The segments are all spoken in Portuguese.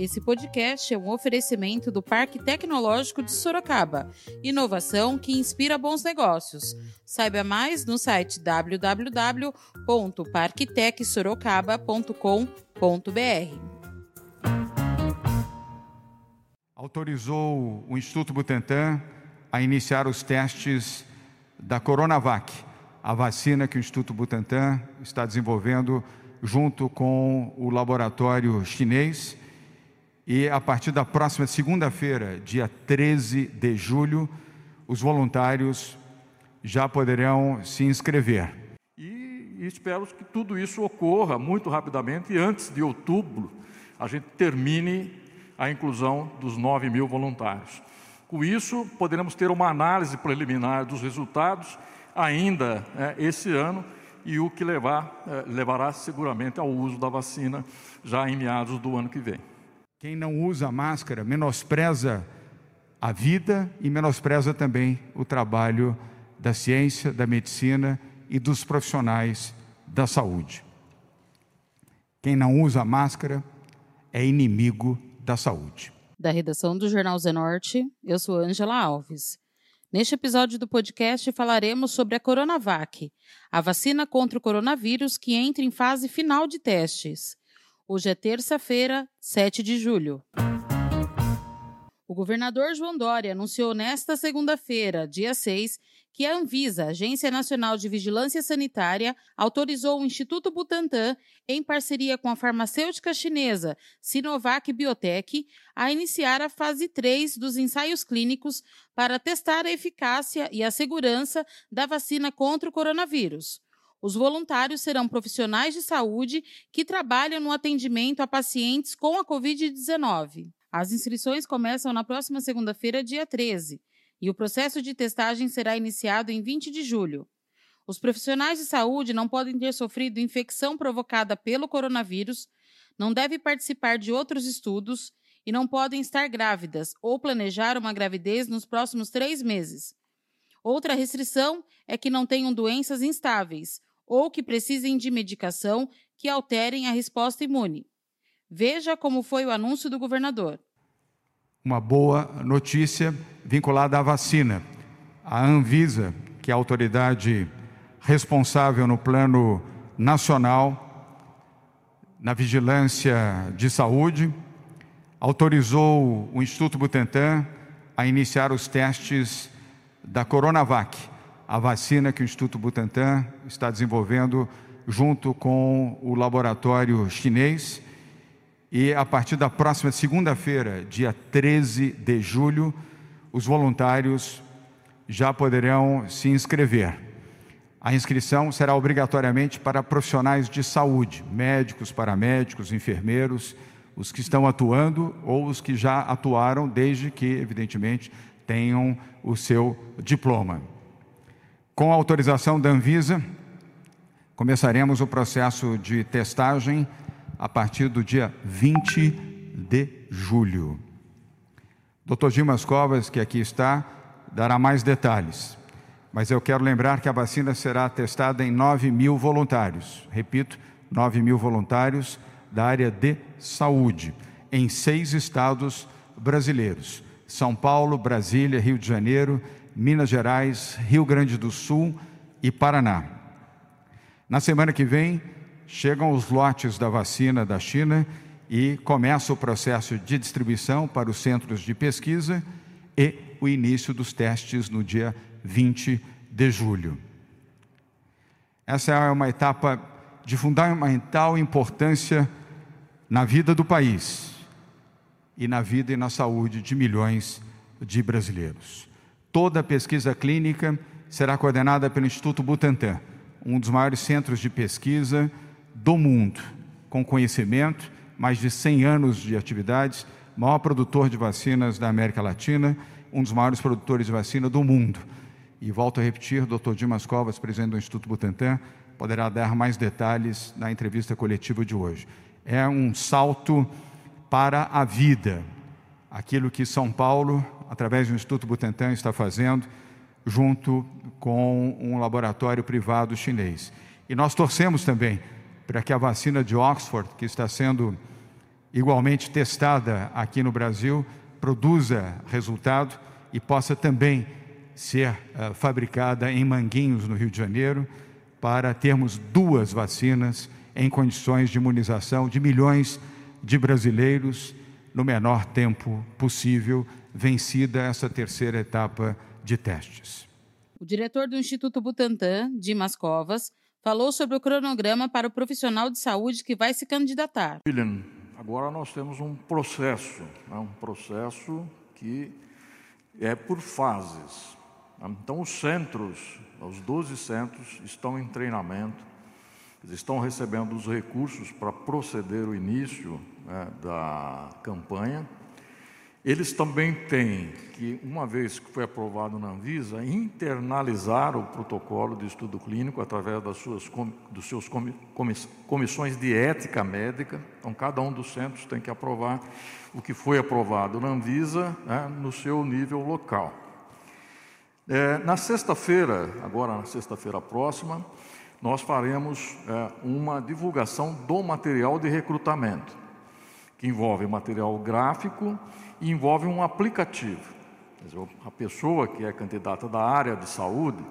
Esse podcast é um oferecimento do Parque Tecnológico de Sorocaba. Inovação que inspira bons negócios. Saiba mais no site www.parktecsorocaba.com.br. Autorizou o Instituto Butantan a iniciar os testes da Coronavac, a vacina que o Instituto Butantan está desenvolvendo junto com o laboratório chinês. E a partir da próxima segunda-feira, dia 13 de julho, os voluntários já poderão se inscrever. E espero que tudo isso ocorra muito rapidamente e antes de outubro a gente termine a inclusão dos 9 mil voluntários. Com isso, poderemos ter uma análise preliminar dos resultados ainda é, esse ano e o que levar, é, levará seguramente ao uso da vacina já em meados do ano que vem. Quem não usa máscara menospreza a vida e menospreza também o trabalho da ciência, da medicina e dos profissionais da saúde. Quem não usa máscara é inimigo da saúde. Da redação do Jornal Zenorte, eu sou Ângela Alves. Neste episódio do podcast falaremos sobre a Coronavac, a vacina contra o coronavírus que entra em fase final de testes. Hoje é terça-feira, 7 de julho. O governador João Dória anunciou nesta segunda-feira, dia 6, que a Anvisa, Agência Nacional de Vigilância Sanitária, autorizou o Instituto Butantan, em parceria com a farmacêutica chinesa Sinovac Biotech, a iniciar a fase 3 dos ensaios clínicos para testar a eficácia e a segurança da vacina contra o coronavírus. Os voluntários serão profissionais de saúde que trabalham no atendimento a pacientes com a Covid-19. As inscrições começam na próxima segunda-feira, dia 13, e o processo de testagem será iniciado em 20 de julho. Os profissionais de saúde não podem ter sofrido infecção provocada pelo coronavírus, não devem participar de outros estudos e não podem estar grávidas ou planejar uma gravidez nos próximos três meses. Outra restrição é que não tenham doenças instáveis ou que precisem de medicação que alterem a resposta imune. Veja como foi o anúncio do governador. Uma boa notícia vinculada à vacina. A Anvisa, que é a autoridade responsável no plano nacional na vigilância de saúde, autorizou o Instituto Butantan a iniciar os testes da Coronavac, a vacina que o Instituto Butantan está desenvolvendo junto com o laboratório chinês. E a partir da próxima segunda-feira, dia 13 de julho, os voluntários já poderão se inscrever. A inscrição será obrigatoriamente para profissionais de saúde, médicos, paramédicos, enfermeiros, os que estão atuando ou os que já atuaram, desde que, evidentemente, tenham o seu diploma. Com a autorização da Anvisa, começaremos o processo de testagem a partir do dia 20 de julho. Dr. Dimas Covas, que aqui está, dará mais detalhes. Mas eu quero lembrar que a vacina será testada em 9 mil voluntários. Repito, 9 mil voluntários da área de saúde, em seis estados brasileiros: São Paulo, Brasília, Rio de Janeiro, Minas Gerais, Rio Grande do Sul e Paraná. Na semana que vem, chegam os lotes da vacina da China e começa o processo de distribuição para os centros de pesquisa e o início dos testes no dia 20 de julho. Essa é uma etapa de fundamental importância na vida do país e na vida e na saúde de milhões de brasileiros. Toda a pesquisa clínica será coordenada pelo Instituto Butantan, um dos maiores centros de pesquisa do mundo, com conhecimento, mais de 100 anos de atividades, maior produtor de vacinas da América Latina, um dos maiores produtores de vacina do mundo. E volto a repetir, Dr. Dimas Covas, presidente do Instituto Butantan, poderá dar mais detalhes na entrevista coletiva de hoje. É um salto para a vida, aquilo que São Paulo através do Instituto Butantan, está fazendo, junto com um laboratório privado chinês. E nós torcemos também para que a vacina de Oxford, que está sendo igualmente testada aqui no Brasil, produza resultado e possa também ser uh, fabricada em Manguinhos, no Rio de Janeiro, para termos duas vacinas em condições de imunização de milhões de brasileiros no menor tempo possível, vencida essa terceira etapa de testes. O diretor do Instituto Butantan, Dimas Covas, falou sobre o cronograma para o profissional de saúde que vai se candidatar. William, agora nós temos um processo, né, um processo que é por fases. Então, os centros, os 12 centros, estão em treinamento, estão recebendo os recursos para proceder o início né, da campanha. Eles também têm que, uma vez que foi aprovado na Anvisa, internalizar o protocolo de estudo clínico através das suas, dos seus comissões de ética médica. Então, cada um dos centros tem que aprovar o que foi aprovado na Anvisa né, no seu nível local. É, na sexta-feira, agora na sexta-feira próxima, nós faremos é, uma divulgação do material de recrutamento, que envolve material gráfico e envolve um aplicativo. A pessoa que é candidata da área de saúde,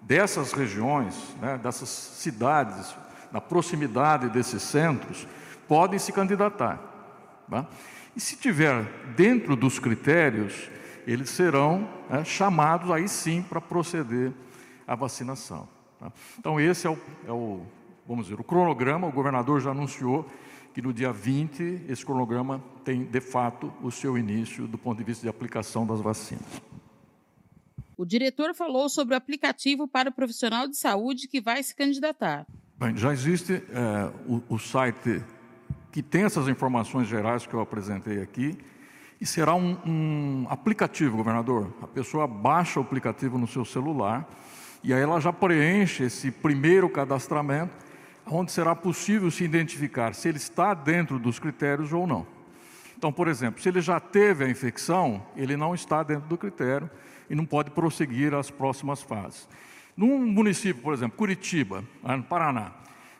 dessas regiões, né, dessas cidades, na proximidade desses centros, podem se candidatar. Tá? E se tiver dentro dos critérios, eles serão né, chamados aí sim para proceder à vacinação. Tá? Então, esse é o, é o, vamos dizer, o cronograma. O governador já anunciou que no dia 20 esse cronograma tem, de fato, o seu início do ponto de vista de aplicação das vacinas. O diretor falou sobre o aplicativo para o profissional de saúde que vai se candidatar. Bem, já existe é, o, o site que tem essas informações gerais que eu apresentei aqui e será um, um, aplicativo, governador. A pessoa baixa o aplicativo no seu celular e aí ela já preenche esse primeiro cadastramento, onde será possível se identificar se ele está dentro dos critérios ou não. Então, por exemplo, se ele já teve a infecção, ele não está dentro do critério e não pode prosseguir às próximas fases. Num município, por exemplo, Curitiba, no Paraná,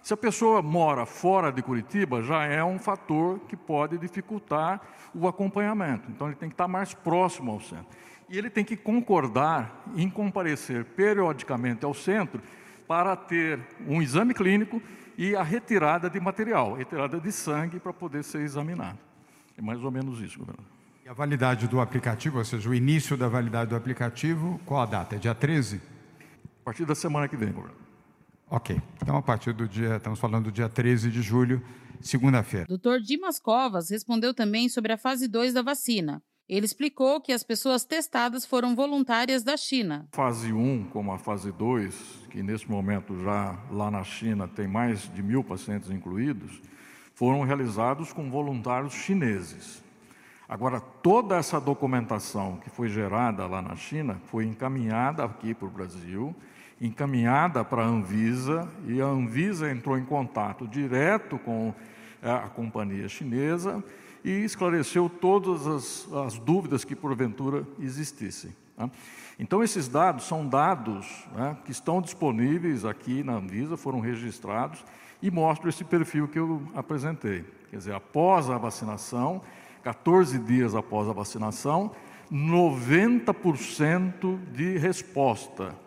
se a pessoa mora fora de Curitiba, já é um fator que pode dificultar o acompanhamento. Então, ele tem que estar mais próximo ao centro. E ele tem que concordar em comparecer periodicamente ao centro para ter um exame clínico e a retirada de material, retirada de sangue para poder ser examinado. É mais ou menos isso, governador. E a validade do aplicativo, ou seja, o início da validade do aplicativo, qual a data? É dia 13? A partir da semana que vem, governador. Ok. Então, a partir do dia, estamos falando do dia 13 de julho, segunda-feira. Doutor Dimas Covas respondeu também sobre a fase 2 da vacina. Ele explicou que as pessoas testadas foram voluntárias da China. Fase 1, como a fase 2, que nesse momento já lá na China tem mais de mil pacientes incluídos, foram realizados com voluntários chineses. Agora, toda essa documentação que foi gerada lá na China foi encaminhada aqui para o Brasil encaminhada para a Anvisa e a Anvisa entrou em contato direto com é, a companhia chinesa e esclareceu todas as, as dúvidas que porventura existissem. Tá? Então, esses dados são dados né, que estão disponíveis aqui na Anvisa, foram registrados e mostram esse perfil que eu apresentei. Quer dizer, após a vacinação, 14 dias após a vacinação, 90% de resposta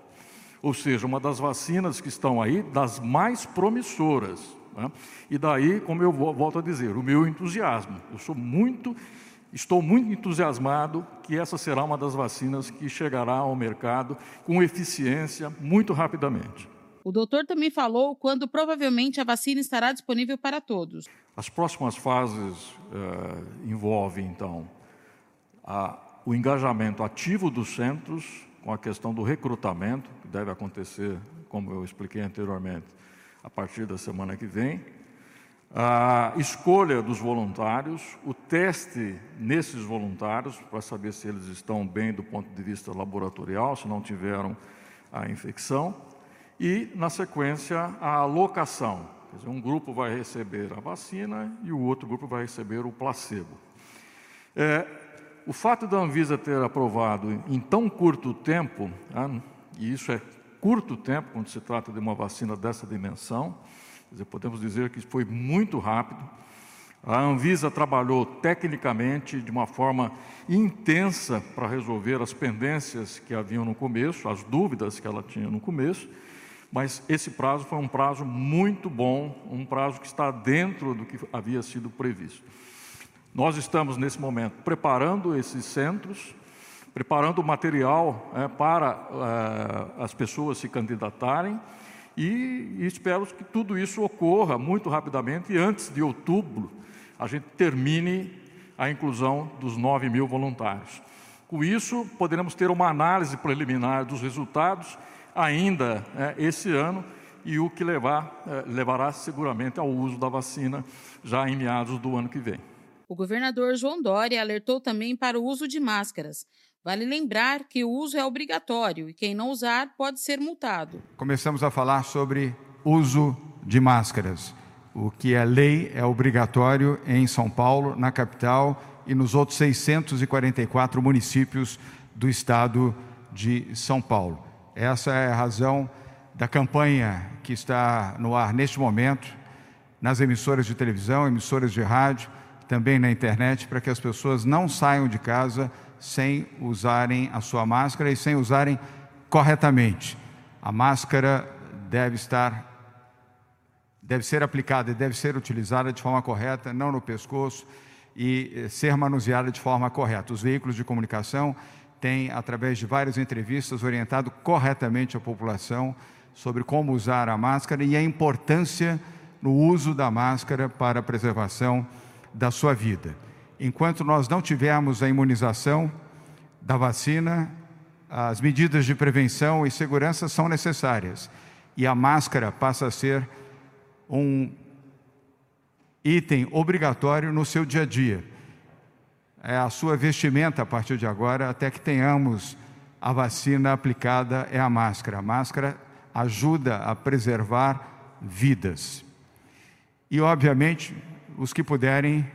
ou seja, uma das vacinas que estão aí, das mais promissoras. Né? E daí, como eu volto a dizer, o meu entusiasmo. Eu sou muito, estou muito entusiasmado que essa será uma das vacinas que chegará ao mercado com eficiência muito rapidamente. O doutor também falou quando provavelmente a vacina estará disponível para todos. As próximas fases eh, envolvem, então, a, o engajamento ativo dos centros com a questão do recrutamento, que deve acontecer, como eu expliquei anteriormente, a partir da semana que vem, a escolha dos voluntários, o teste nesses voluntários para saber se eles estão bem do ponto de vista laboratorial, se não tiveram a infecção, e, na sequência, a alocação. Quer dizer, um grupo vai receber a vacina e o outro grupo vai receber o placebo. É, o fato da Anvisa ter aprovado em tão curto tempo, né, e isso é curto tempo quando se trata de uma vacina dessa dimensão, dizer, podemos dizer que foi muito rápido. A Anvisa trabalhou tecnicamente de uma forma intensa para resolver as pendências que haviam no começo, as dúvidas que ela tinha no começo, mas esse prazo foi um prazo muito bom, um prazo que está dentro do que havia sido previsto. Nós estamos, nesse momento, preparando esses centros, preparando o material é, para é, as pessoas se candidatarem e, e espero que tudo isso ocorra muito rapidamente e antes de outubro a gente termine a inclusão dos 9 mil voluntários. Com isso, poderemos ter uma análise preliminar dos resultados ainda é, esse ano e o que levar, é, levará seguramente ao uso da vacina já em meados do ano que vem. O governador João Dória alertou também para o uso de máscaras. Vale lembrar que o uso é obrigatório e quem não usar pode ser multado. Começamos a falar sobre uso de máscaras. O que é lei é obrigatório em São Paulo, na capital e nos outros 644 municípios do estado de São Paulo. Essa é a razão da campanha que está no ar neste momento, nas emissoras de televisão, emissoras de rádio, também na internet, para que as pessoas não saiam de casa sem usarem a sua máscara e sem usarem corretamente. A máscara deve estar deve ser aplicada e deve ser utilizada de forma correta, não no pescoço, e eh, ser manuseada de forma correta. Os veículos de comunicação têm, através de várias entrevistas, orientado corretamente a população sobre como usar a máscara e a importância no uso da máscara para a preservação da sua vida. Enquanto nós não tivermos a imunização da vacina, as medidas de prevenção e segurança são necessárias e a máscara passa a ser um item obrigatório no seu dia a dia. É a sua vestimenta a partir de agora, até que tenhamos a vacina aplicada, é a máscara. A máscara ajuda a preservar vidas. E, obviamente, os que puderem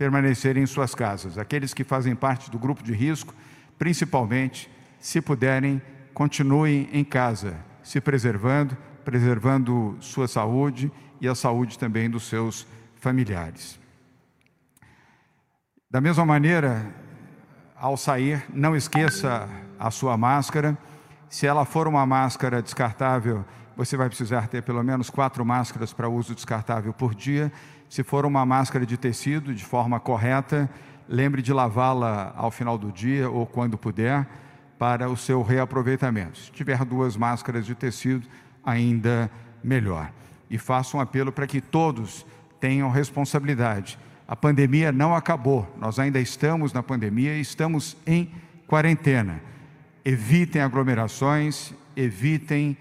permanecer em suas casas, aqueles que fazem parte do grupo de risco, principalmente, se puderem, continuem em casa, se preservando, preservando sua saúde e a saúde também dos seus familiares. Da mesma maneira, ao sair, não esqueça a sua máscara. Se ela for uma máscara descartável, você vai precisar ter pelo menos quatro máscaras para uso descartável por dia. Se for uma máscara de tecido, de forma correta, lembre de lavá-la ao final do dia ou quando puder, para o seu reaproveitamento. Se tiver duas máscaras de tecido, ainda melhor e faço um apelo para que todos tenham responsabilidade. A pandemia não acabou, nós ainda estamos na pandemia e estamos em quarentena. Evitem aglomerações, evitem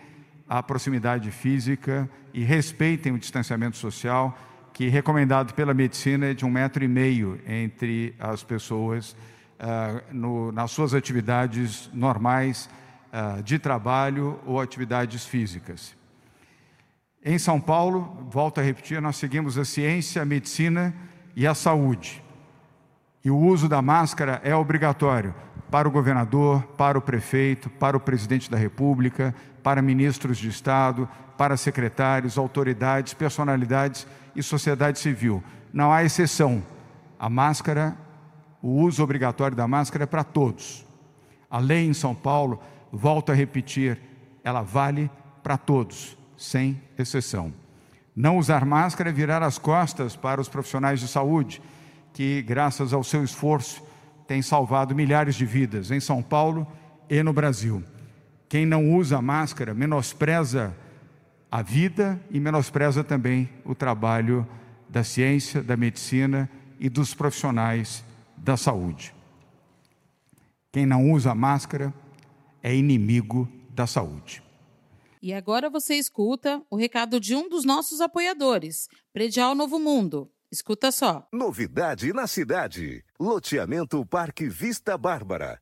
a proximidade física e respeitem o distanciamento social, que recomendado pela medicina é de um metro e meio entre as pessoas uh, no, nas suas atividades normais uh, de trabalho ou atividades físicas. Em São Paulo, volto a repetir, nós seguimos a ciência, a medicina e a saúde. E o uso da máscara é obrigatório para o governador, para o prefeito, para o presidente da República, para ministros de Estado, para secretários, autoridades, personalidades e sociedade civil. Não há exceção. A máscara, o uso obrigatório da máscara é para todos. A lei em São Paulo, volto a repetir, ela vale para todos sem exceção. Não usar máscara é virar as costas para os profissionais de saúde, que, graças ao seu esforço, têm salvado milhares de vidas em São Paulo e no Brasil. Quem não usa máscara menospreza a vida e menospreza também o trabalho da ciência, da medicina e dos profissionais da saúde. Quem não usa máscara é inimigo da saúde. E agora você escuta o recado de um dos nossos apoiadores, Predial Novo Mundo. Escuta só. Novidade na cidade. Loteamento Parque Vista Bárbara.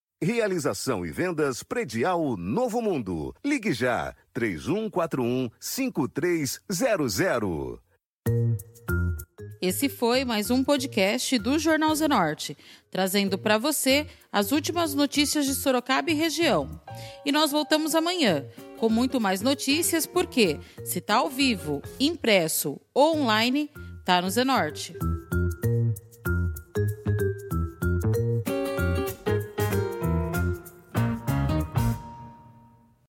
Realização e vendas predial Novo Mundo. Ligue já 3141 5300. Esse foi mais um podcast do Jornal Zenorte, trazendo para você as últimas notícias de Sorocaba e região. E nós voltamos amanhã com muito mais notícias, porque se está ao vivo, impresso ou online, Tá no Zenorte.